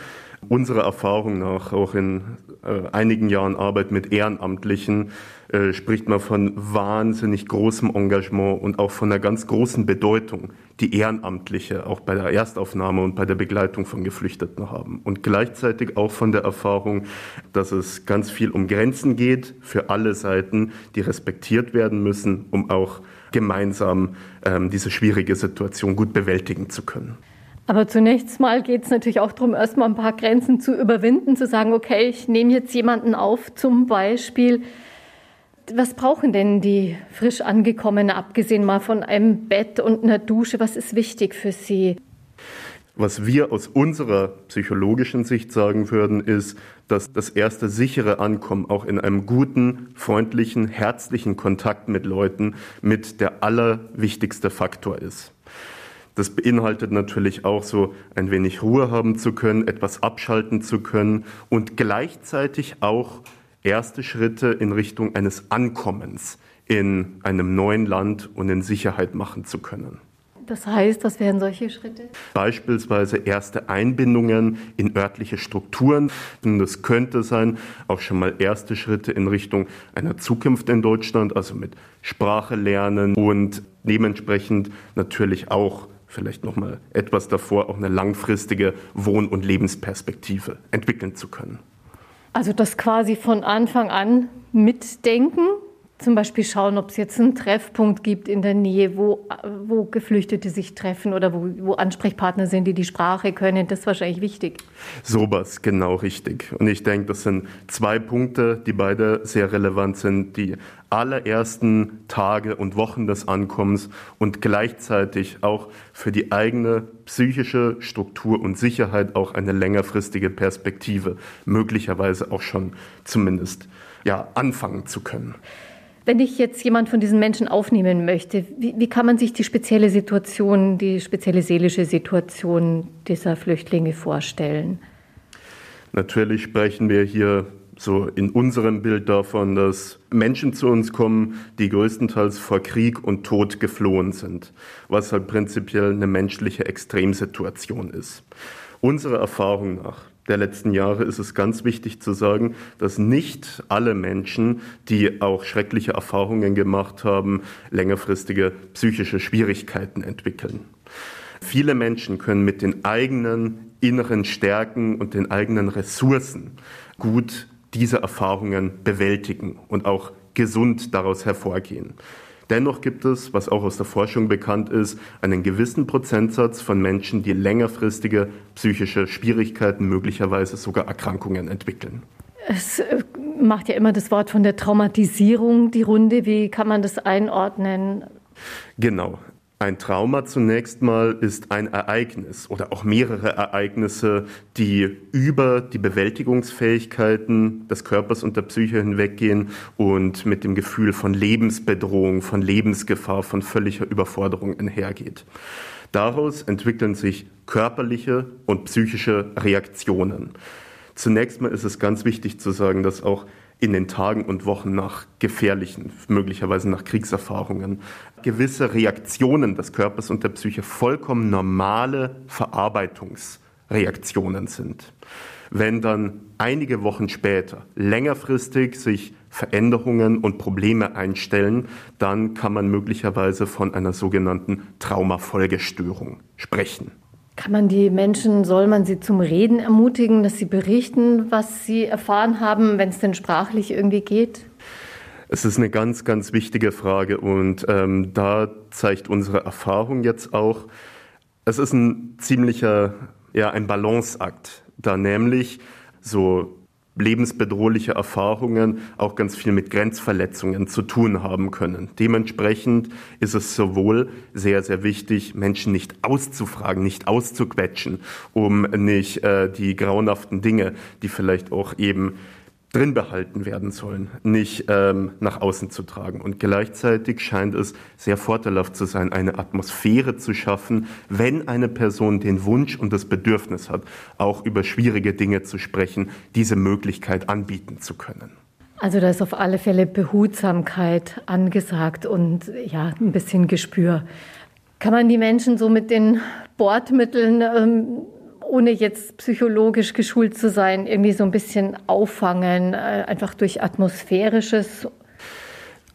Unserer Erfahrung nach, auch in äh, einigen Jahren Arbeit mit Ehrenamtlichen, äh, spricht man von wahnsinnig großem Engagement und auch von einer ganz großen Bedeutung, die Ehrenamtliche auch bei der Erstaufnahme und bei der Begleitung von Geflüchteten haben. Und gleichzeitig auch von der Erfahrung, dass es ganz viel um Grenzen geht für alle Seiten, die respektiert werden müssen, um auch gemeinsam ähm, diese schwierige Situation gut bewältigen zu können. Aber zunächst mal geht es natürlich auch darum, erstmal ein paar Grenzen zu überwinden, zu sagen, okay, ich nehme jetzt jemanden auf, zum Beispiel. Was brauchen denn die frisch angekommenen, abgesehen mal von einem Bett und einer Dusche? Was ist wichtig für sie? Was wir aus unserer psychologischen Sicht sagen würden, ist, dass das erste sichere Ankommen auch in einem guten, freundlichen, herzlichen Kontakt mit Leuten mit der allerwichtigste Faktor ist. Das beinhaltet natürlich auch so ein wenig Ruhe haben zu können, etwas abschalten zu können und gleichzeitig auch erste Schritte in Richtung eines Ankommens in einem neuen Land und in Sicherheit machen zu können. Das heißt, was wären solche Schritte? Beispielsweise erste Einbindungen in örtliche Strukturen. Und das könnte sein, auch schon mal erste Schritte in Richtung einer Zukunft in Deutschland, also mit Sprache lernen und dementsprechend natürlich auch vielleicht noch mal etwas davor auch eine langfristige Wohn- und Lebensperspektive entwickeln zu können. Also das quasi von Anfang an mitdenken zum Beispiel schauen, ob es jetzt einen Treffpunkt gibt in der Nähe, wo, wo Geflüchtete sich treffen oder wo, wo Ansprechpartner sind, die die Sprache können. Das ist wahrscheinlich wichtig. Sowas, genau richtig. Und ich denke, das sind zwei Punkte, die beide sehr relevant sind. Die allerersten Tage und Wochen des Ankommens und gleichzeitig auch für die eigene psychische Struktur und Sicherheit auch eine längerfristige Perspektive, möglicherweise auch schon zumindest ja, anfangen zu können. Wenn ich jetzt jemand von diesen Menschen aufnehmen möchte, wie, wie, kann man sich die spezielle Situation, die spezielle seelische Situation dieser Flüchtlinge vorstellen? Natürlich sprechen wir hier so in unserem Bild davon, dass Menschen zu uns kommen, die größtenteils vor Krieg und Tod geflohen sind, was halt prinzipiell eine menschliche Extremsituation ist. Unserer Erfahrung nach der letzten Jahre ist es ganz wichtig zu sagen, dass nicht alle Menschen, die auch schreckliche Erfahrungen gemacht haben, längerfristige psychische Schwierigkeiten entwickeln. Viele Menschen können mit den eigenen inneren Stärken und den eigenen Ressourcen gut diese Erfahrungen bewältigen und auch gesund daraus hervorgehen. Dennoch gibt es, was auch aus der Forschung bekannt ist, einen gewissen Prozentsatz von Menschen, die längerfristige psychische Schwierigkeiten, möglicherweise sogar Erkrankungen entwickeln. Es äh, macht ja immer das Wort von der Traumatisierung die Runde. Wie kann man das einordnen? Genau. Ein Trauma zunächst mal ist ein Ereignis oder auch mehrere Ereignisse, die über die Bewältigungsfähigkeiten des Körpers und der Psyche hinweggehen und mit dem Gefühl von Lebensbedrohung, von Lebensgefahr, von völliger Überforderung einhergeht. Daraus entwickeln sich körperliche und psychische Reaktionen. Zunächst mal ist es ganz wichtig zu sagen, dass auch in den Tagen und Wochen nach gefährlichen, möglicherweise nach Kriegserfahrungen, gewisse Reaktionen des Körpers und der Psyche vollkommen normale Verarbeitungsreaktionen sind. Wenn dann einige Wochen später längerfristig sich Veränderungen und Probleme einstellen, dann kann man möglicherweise von einer sogenannten Traumafolgestörung sprechen. Kann man die Menschen, soll man sie zum Reden ermutigen, dass sie berichten, was sie erfahren haben, wenn es denn sprachlich irgendwie geht? Es ist eine ganz, ganz wichtige Frage und ähm, da zeigt unsere Erfahrung jetzt auch, es ist ein ziemlicher, ja, ein Balanceakt, da nämlich so lebensbedrohliche Erfahrungen auch ganz viel mit Grenzverletzungen zu tun haben können. Dementsprechend ist es sowohl sehr, sehr wichtig, Menschen nicht auszufragen, nicht auszuquetschen, um nicht äh, die grauenhaften Dinge, die vielleicht auch eben drin behalten werden sollen, nicht ähm, nach außen zu tragen. Und gleichzeitig scheint es sehr vorteilhaft zu sein, eine Atmosphäre zu schaffen, wenn eine Person den Wunsch und das Bedürfnis hat, auch über schwierige Dinge zu sprechen, diese Möglichkeit anbieten zu können. Also da ist auf alle Fälle Behutsamkeit angesagt und ja, ein bisschen Gespür. Kann man die Menschen so mit den Bordmitteln ähm, ohne jetzt psychologisch geschult zu sein, irgendwie so ein bisschen auffangen, äh, einfach durch atmosphärisches?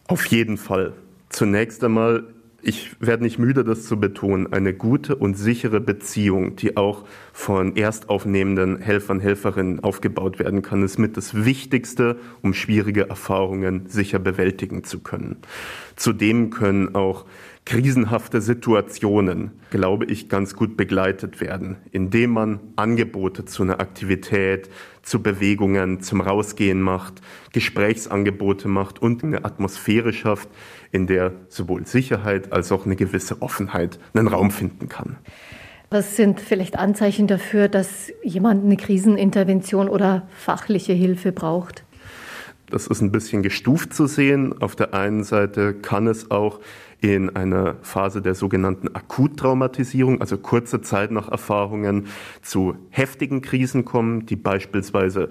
Auf jeden Fall. Zunächst einmal, ich werde nicht müde, das zu betonen, eine gute und sichere Beziehung, die auch von erstaufnehmenden Helfern, Helferinnen aufgebaut werden kann, ist mit das Wichtigste, um schwierige Erfahrungen sicher bewältigen zu können. Zudem können auch krisenhafte Situationen, glaube ich, ganz gut begleitet werden, indem man Angebote zu einer Aktivität, zu Bewegungen, zum Rausgehen macht, Gesprächsangebote macht und eine Atmosphäre schafft, in der sowohl Sicherheit als auch eine gewisse Offenheit einen Raum finden kann. Was sind vielleicht Anzeichen dafür, dass jemand eine Krisenintervention oder fachliche Hilfe braucht? Das ist ein bisschen gestuft zu sehen. Auf der einen Seite kann es auch in einer Phase der sogenannten Akuttraumatisierung, also kurze Zeit nach Erfahrungen, zu heftigen Krisen kommen, die beispielsweise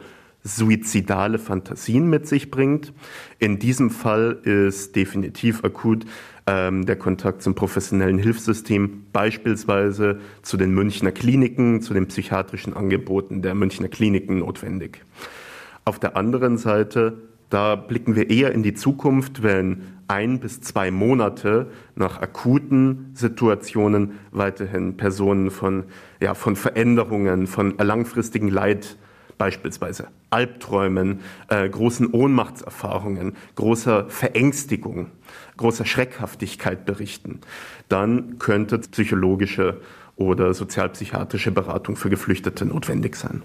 suizidale Fantasien mit sich bringt. In diesem Fall ist definitiv akut ähm, der Kontakt zum professionellen Hilfssystem, beispielsweise zu den Münchner Kliniken, zu den psychiatrischen Angeboten der Münchner Kliniken notwendig. Auf der anderen Seite, da blicken wir eher in die Zukunft, wenn ein bis zwei Monate nach akuten Situationen weiterhin Personen von, ja, von Veränderungen, von langfristigen Leid beispielsweise Albträumen, äh, großen Ohnmachtserfahrungen, großer Verängstigung, großer Schreckhaftigkeit berichten, dann könnte psychologische oder sozialpsychiatrische Beratung für Geflüchtete notwendig sein.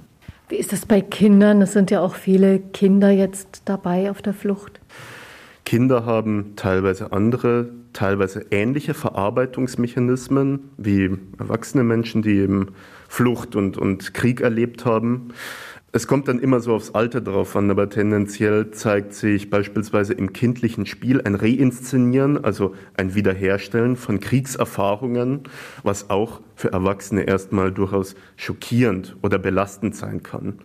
Wie ist das bei Kindern? Es sind ja auch viele Kinder jetzt dabei auf der Flucht. Kinder haben teilweise andere, teilweise ähnliche Verarbeitungsmechanismen wie erwachsene Menschen, die eben Flucht und, und Krieg erlebt haben. Es kommt dann immer so aufs Alter drauf an, aber tendenziell zeigt sich beispielsweise im kindlichen Spiel ein Reinszenieren, also ein Wiederherstellen von Kriegserfahrungen, was auch für Erwachsene erstmal durchaus schockierend oder belastend sein kann.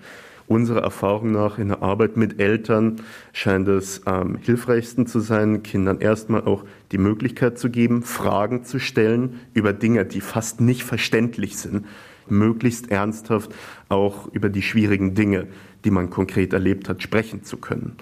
Unserer Erfahrung nach in der Arbeit mit Eltern scheint es am hilfreichsten zu sein, Kindern erstmal auch die Möglichkeit zu geben, Fragen zu stellen über Dinge, die fast nicht verständlich sind, möglichst ernsthaft auch über die schwierigen Dinge, die man konkret erlebt hat, sprechen zu können.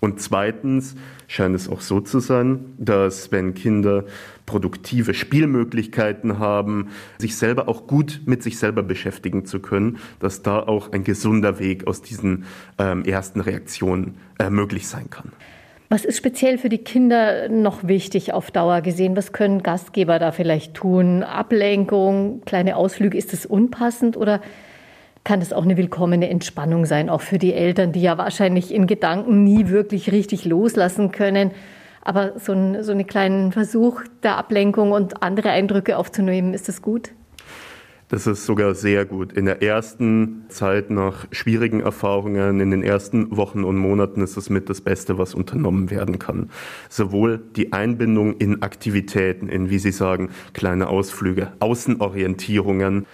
Und zweitens scheint es auch so zu sein, dass wenn Kinder produktive Spielmöglichkeiten haben, sich selber auch gut mit sich selber beschäftigen zu können, dass da auch ein gesunder Weg aus diesen ähm, ersten Reaktionen äh, möglich sein kann. Was ist speziell für die Kinder noch wichtig auf Dauer gesehen? Was können Gastgeber da vielleicht tun? Ablenkung, kleine Ausflüge, ist es unpassend oder kann es auch eine willkommene Entspannung sein, auch für die Eltern, die ja wahrscheinlich in Gedanken nie wirklich richtig loslassen können? Aber so, ein, so einen kleinen Versuch der Ablenkung und andere Eindrücke aufzunehmen, ist das gut? Das ist sogar sehr gut. In der ersten Zeit nach schwierigen Erfahrungen, in den ersten Wochen und Monaten ist es mit das Beste, was unternommen werden kann. Sowohl die Einbindung in Aktivitäten, in, wie Sie sagen, kleine Ausflüge, Außenorientierungen,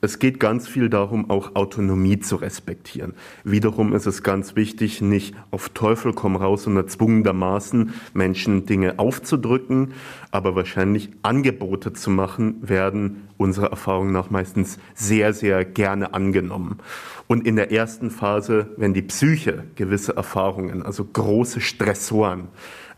es geht ganz viel darum, auch Autonomie zu respektieren. Wiederum ist es ganz wichtig, nicht auf Teufel komm raus und erzwungenermaßen Menschen Dinge aufzudrücken, aber wahrscheinlich Angebote zu machen, werden unserer Erfahrung nach meistens sehr, sehr gerne angenommen. Und in der ersten Phase, wenn die Psyche gewisse Erfahrungen, also große Stressoren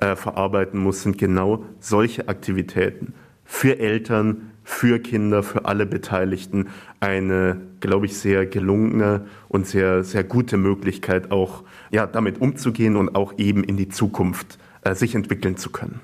äh, verarbeiten muss, sind genau solche Aktivitäten für Eltern, für Kinder, für alle Beteiligten eine, glaube ich, sehr gelungene und sehr, sehr gute Möglichkeit, auch ja, damit umzugehen und auch eben in die Zukunft äh, sich entwickeln zu können.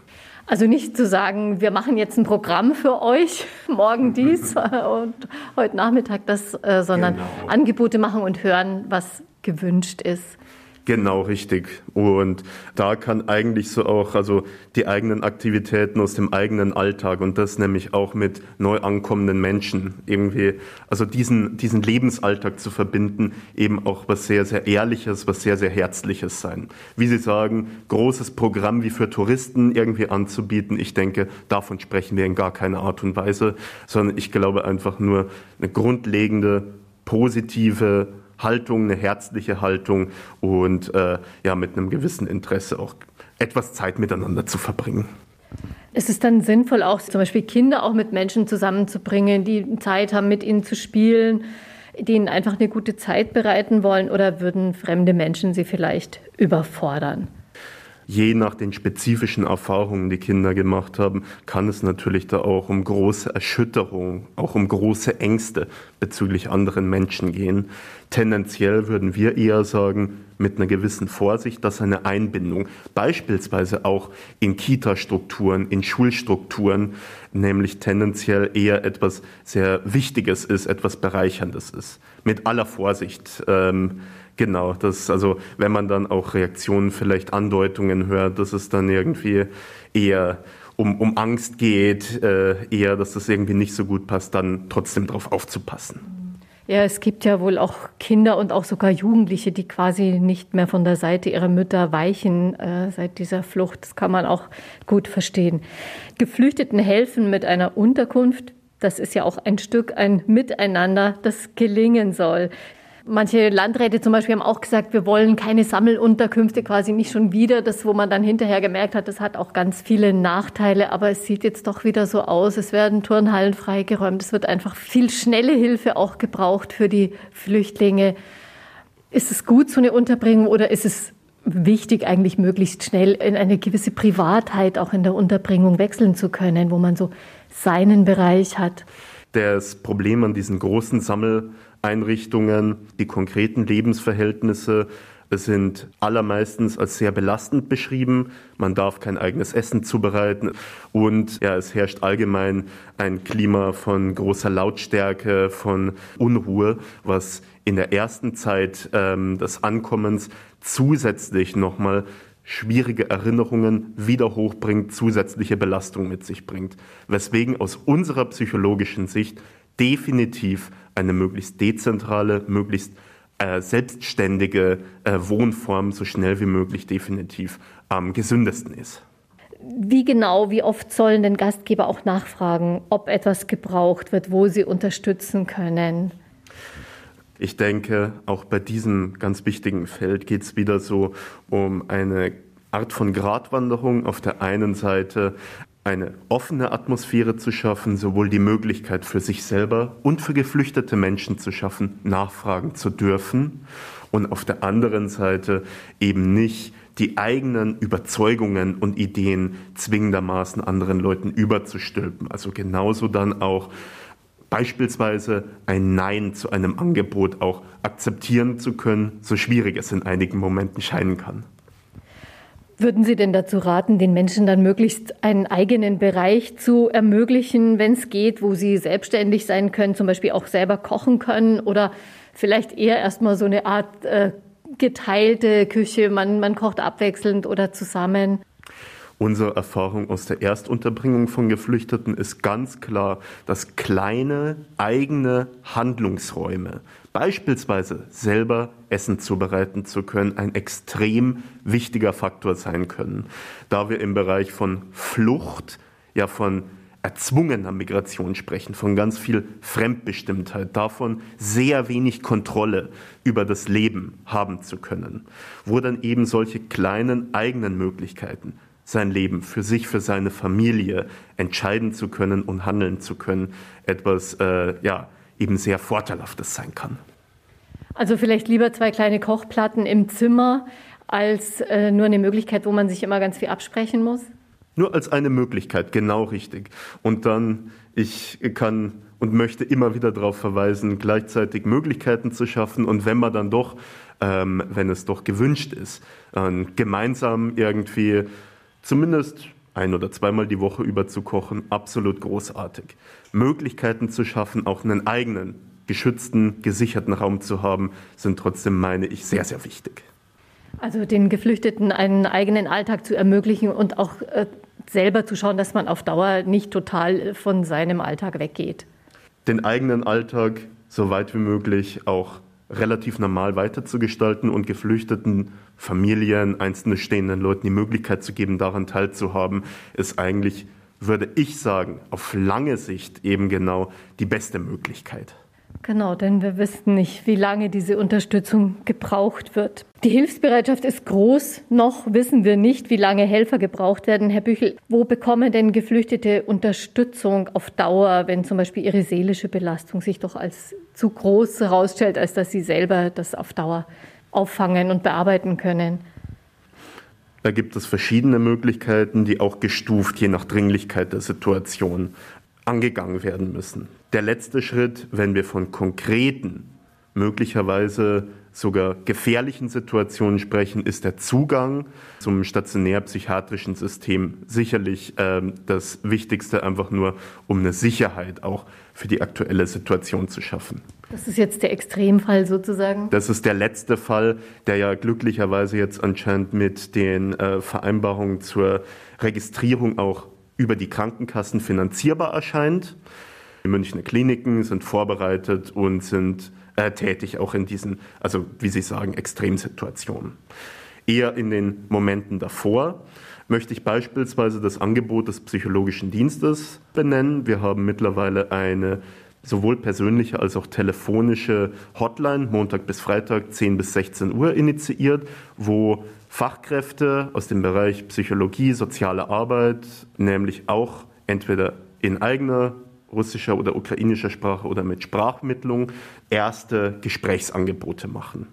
Also nicht zu sagen, wir machen jetzt ein Programm für euch, morgen dies und heute Nachmittag das, äh, sondern genau. Angebote machen und hören, was gewünscht ist. Genau, richtig. Und da kann eigentlich so auch, also die eigenen Aktivitäten aus dem eigenen Alltag und das nämlich auch mit neu ankommenden Menschen irgendwie, also diesen, diesen Lebensalltag zu verbinden, eben auch was sehr, sehr Ehrliches, was sehr, sehr Herzliches sein. Wie Sie sagen, großes Programm wie für Touristen irgendwie anzubieten, ich denke, davon sprechen wir in gar keiner Art und Weise, sondern ich glaube einfach nur eine grundlegende, positive, Haltung, eine herzliche Haltung und äh, ja, mit einem gewissen Interesse auch etwas Zeit miteinander zu verbringen. Ist es dann sinnvoll, auch zum Beispiel Kinder auch mit Menschen zusammenzubringen, die Zeit haben, mit ihnen zu spielen, denen einfach eine gute Zeit bereiten wollen oder würden fremde Menschen sie vielleicht überfordern? Je nach den spezifischen Erfahrungen, die Kinder gemacht haben, kann es natürlich da auch um große Erschütterungen, auch um große Ängste bezüglich anderen Menschen gehen. Tendenziell würden wir eher sagen, mit einer gewissen Vorsicht, dass eine Einbindung beispielsweise auch in Kita-Strukturen, in Schulstrukturen, nämlich tendenziell eher etwas sehr Wichtiges ist, etwas Bereicherndes ist. Mit aller Vorsicht. Ähm, Genau, das, also wenn man dann auch Reaktionen, vielleicht Andeutungen hört, dass es dann irgendwie eher um, um Angst geht, äh, eher, dass das irgendwie nicht so gut passt, dann trotzdem darauf aufzupassen. Ja, es gibt ja wohl auch Kinder und auch sogar Jugendliche, die quasi nicht mehr von der Seite ihrer Mütter weichen äh, seit dieser Flucht. Das kann man auch gut verstehen. Geflüchteten helfen mit einer Unterkunft. Das ist ja auch ein Stück ein Miteinander, das gelingen soll. Manche Landräte zum Beispiel haben auch gesagt, wir wollen keine Sammelunterkünfte, quasi nicht schon wieder. Das, wo man dann hinterher gemerkt hat, das hat auch ganz viele Nachteile. Aber es sieht jetzt doch wieder so aus. Es werden Turnhallen freigeräumt. Es wird einfach viel schnelle Hilfe auch gebraucht für die Flüchtlinge. Ist es gut, so eine Unterbringung, oder ist es wichtig, eigentlich möglichst schnell in eine gewisse Privatheit auch in der Unterbringung wechseln zu können, wo man so seinen Bereich hat? Das Problem an diesen großen Sammel Einrichtungen. Die konkreten Lebensverhältnisse sind allermeistens als sehr belastend beschrieben. Man darf kein eigenes Essen zubereiten und ja, es herrscht allgemein ein Klima von großer Lautstärke, von Unruhe, was in der ersten Zeit ähm, des Ankommens zusätzlich nochmal schwierige Erinnerungen wieder hochbringt, zusätzliche Belastung mit sich bringt. Weswegen aus unserer psychologischen Sicht definitiv eine möglichst dezentrale, möglichst äh, selbstständige äh, Wohnform so schnell wie möglich definitiv am gesündesten ist. Wie genau, wie oft sollen denn Gastgeber auch nachfragen, ob etwas gebraucht wird, wo sie unterstützen können? Ich denke, auch bei diesem ganz wichtigen Feld geht es wieder so um eine Art von Gratwanderung. Auf der einen Seite eine offene Atmosphäre zu schaffen, sowohl die Möglichkeit für sich selber und für geflüchtete Menschen zu schaffen, nachfragen zu dürfen und auf der anderen Seite eben nicht die eigenen Überzeugungen und Ideen zwingendermaßen anderen Leuten überzustülpen. Also genauso dann auch beispielsweise ein Nein zu einem Angebot auch akzeptieren zu können, so schwierig es in einigen Momenten scheinen kann. Würden Sie denn dazu raten, den Menschen dann möglichst einen eigenen Bereich zu ermöglichen, wenn es geht, wo sie selbstständig sein können, zum Beispiel auch selber kochen können oder vielleicht eher erstmal so eine Art äh, geteilte Küche, man, man kocht abwechselnd oder zusammen? Unsere Erfahrung aus der Erstunterbringung von Geflüchteten ist ganz klar, dass kleine eigene Handlungsräume, beispielsweise selber Essen zubereiten zu können, ein extrem wichtiger Faktor sein können, da wir im Bereich von Flucht, ja von erzwungener Migration sprechen, von ganz viel Fremdbestimmtheit, davon sehr wenig Kontrolle über das Leben haben zu können, wo dann eben solche kleinen eigenen Möglichkeiten sein Leben für sich, für seine Familie entscheiden zu können und handeln zu können, etwas äh, ja eben sehr vorteilhaftes sein kann. Also vielleicht lieber zwei kleine Kochplatten im Zimmer als äh, nur eine Möglichkeit, wo man sich immer ganz viel absprechen muss? Nur als eine Möglichkeit, genau richtig. Und dann, ich kann und möchte immer wieder darauf verweisen, gleichzeitig Möglichkeiten zu schaffen und wenn man dann doch, ähm, wenn es doch gewünscht ist, äh, gemeinsam irgendwie zumindest ein oder zweimal die Woche über zu kochen, absolut großartig. Möglichkeiten zu schaffen, auch einen eigenen, geschützten, gesicherten Raum zu haben, sind trotzdem, meine ich, sehr, sehr wichtig. Also den Geflüchteten einen eigenen Alltag zu ermöglichen und auch äh, selber zu schauen, dass man auf Dauer nicht total von seinem Alltag weggeht. Den eigenen Alltag so weit wie möglich auch relativ normal weiterzugestalten und geflüchteten Familien, einzelne stehenden Leuten die Möglichkeit zu geben, daran teilzuhaben, ist eigentlich, würde ich sagen, auf lange Sicht eben genau die beste Möglichkeit. Genau, denn wir wissen nicht, wie lange diese Unterstützung gebraucht wird. Die Hilfsbereitschaft ist groß, noch wissen wir nicht, wie lange Helfer gebraucht werden. Herr Büchel, wo bekommen denn Geflüchtete Unterstützung auf Dauer, wenn zum Beispiel ihre seelische Belastung sich doch als zu groß herausstellt, als dass sie selber das auf Dauer auffangen und bearbeiten können? Da gibt es verschiedene Möglichkeiten, die auch gestuft je nach Dringlichkeit der Situation angegangen werden müssen. Der letzte Schritt, wenn wir von konkreten, möglicherweise sogar gefährlichen Situationen sprechen, ist der Zugang zum stationär-psychiatrischen System sicherlich ähm, das Wichtigste, einfach nur um eine Sicherheit auch für die aktuelle Situation zu schaffen. Das ist jetzt der Extremfall sozusagen? Das ist der letzte Fall, der ja glücklicherweise jetzt anscheinend mit den äh, Vereinbarungen zur Registrierung auch über die Krankenkassen finanzierbar erscheint. Die Münchner Kliniken sind vorbereitet und sind äh, tätig auch in diesen, also wie Sie sagen, Extremsituationen. Eher in den Momenten davor möchte ich beispielsweise das Angebot des psychologischen Dienstes benennen. Wir haben mittlerweile eine sowohl persönliche als auch telefonische Hotline Montag bis Freitag 10 bis 16 Uhr initiiert, wo Fachkräfte aus dem Bereich Psychologie, soziale Arbeit, nämlich auch entweder in eigener russischer oder ukrainischer Sprache oder mit Sprachmittlung erste Gesprächsangebote machen.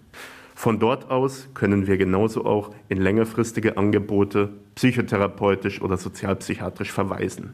Von dort aus können wir genauso auch in längerfristige Angebote psychotherapeutisch oder sozialpsychiatrisch verweisen.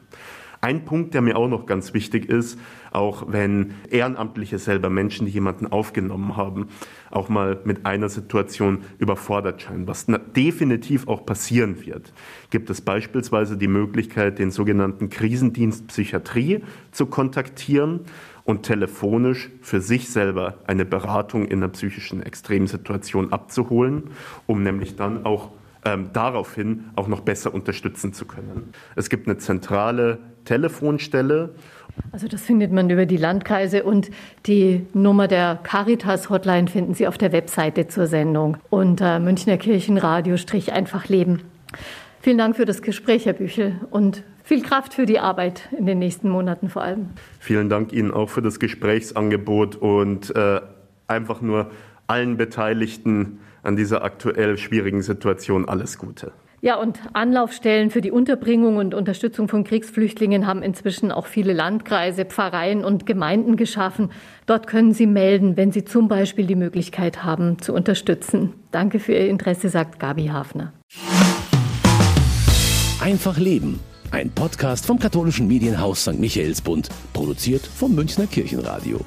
Ein Punkt, der mir auch noch ganz wichtig ist, auch wenn Ehrenamtliche selber Menschen, die jemanden aufgenommen haben, auch mal mit einer Situation überfordert scheinen, was definitiv auch passieren wird, gibt es beispielsweise die Möglichkeit, den sogenannten Krisendienst Psychiatrie zu kontaktieren und telefonisch für sich selber eine Beratung in einer psychischen Extremsituation abzuholen, um nämlich dann auch ähm, daraufhin auch noch besser unterstützen zu können. Es gibt eine zentrale Telefonstelle. Also das findet man über die Landkreise und die Nummer der Caritas Hotline finden Sie auf der Webseite zur Sendung unter Münchner Kirchenradio Strich einfach leben. Vielen Dank für das Gespräch, Herr Büchel, und viel Kraft für die Arbeit in den nächsten Monaten vor allem. Vielen Dank Ihnen auch für das Gesprächsangebot und äh, einfach nur allen Beteiligten an dieser aktuell schwierigen Situation alles Gute. Ja, und Anlaufstellen für die Unterbringung und Unterstützung von Kriegsflüchtlingen haben inzwischen auch viele Landkreise, Pfarreien und Gemeinden geschaffen. Dort können Sie melden, wenn Sie zum Beispiel die Möglichkeit haben, zu unterstützen. Danke für Ihr Interesse, sagt Gabi Hafner. Einfach Leben. Ein Podcast vom katholischen Medienhaus St. Michaelsbund, produziert vom Münchner Kirchenradio.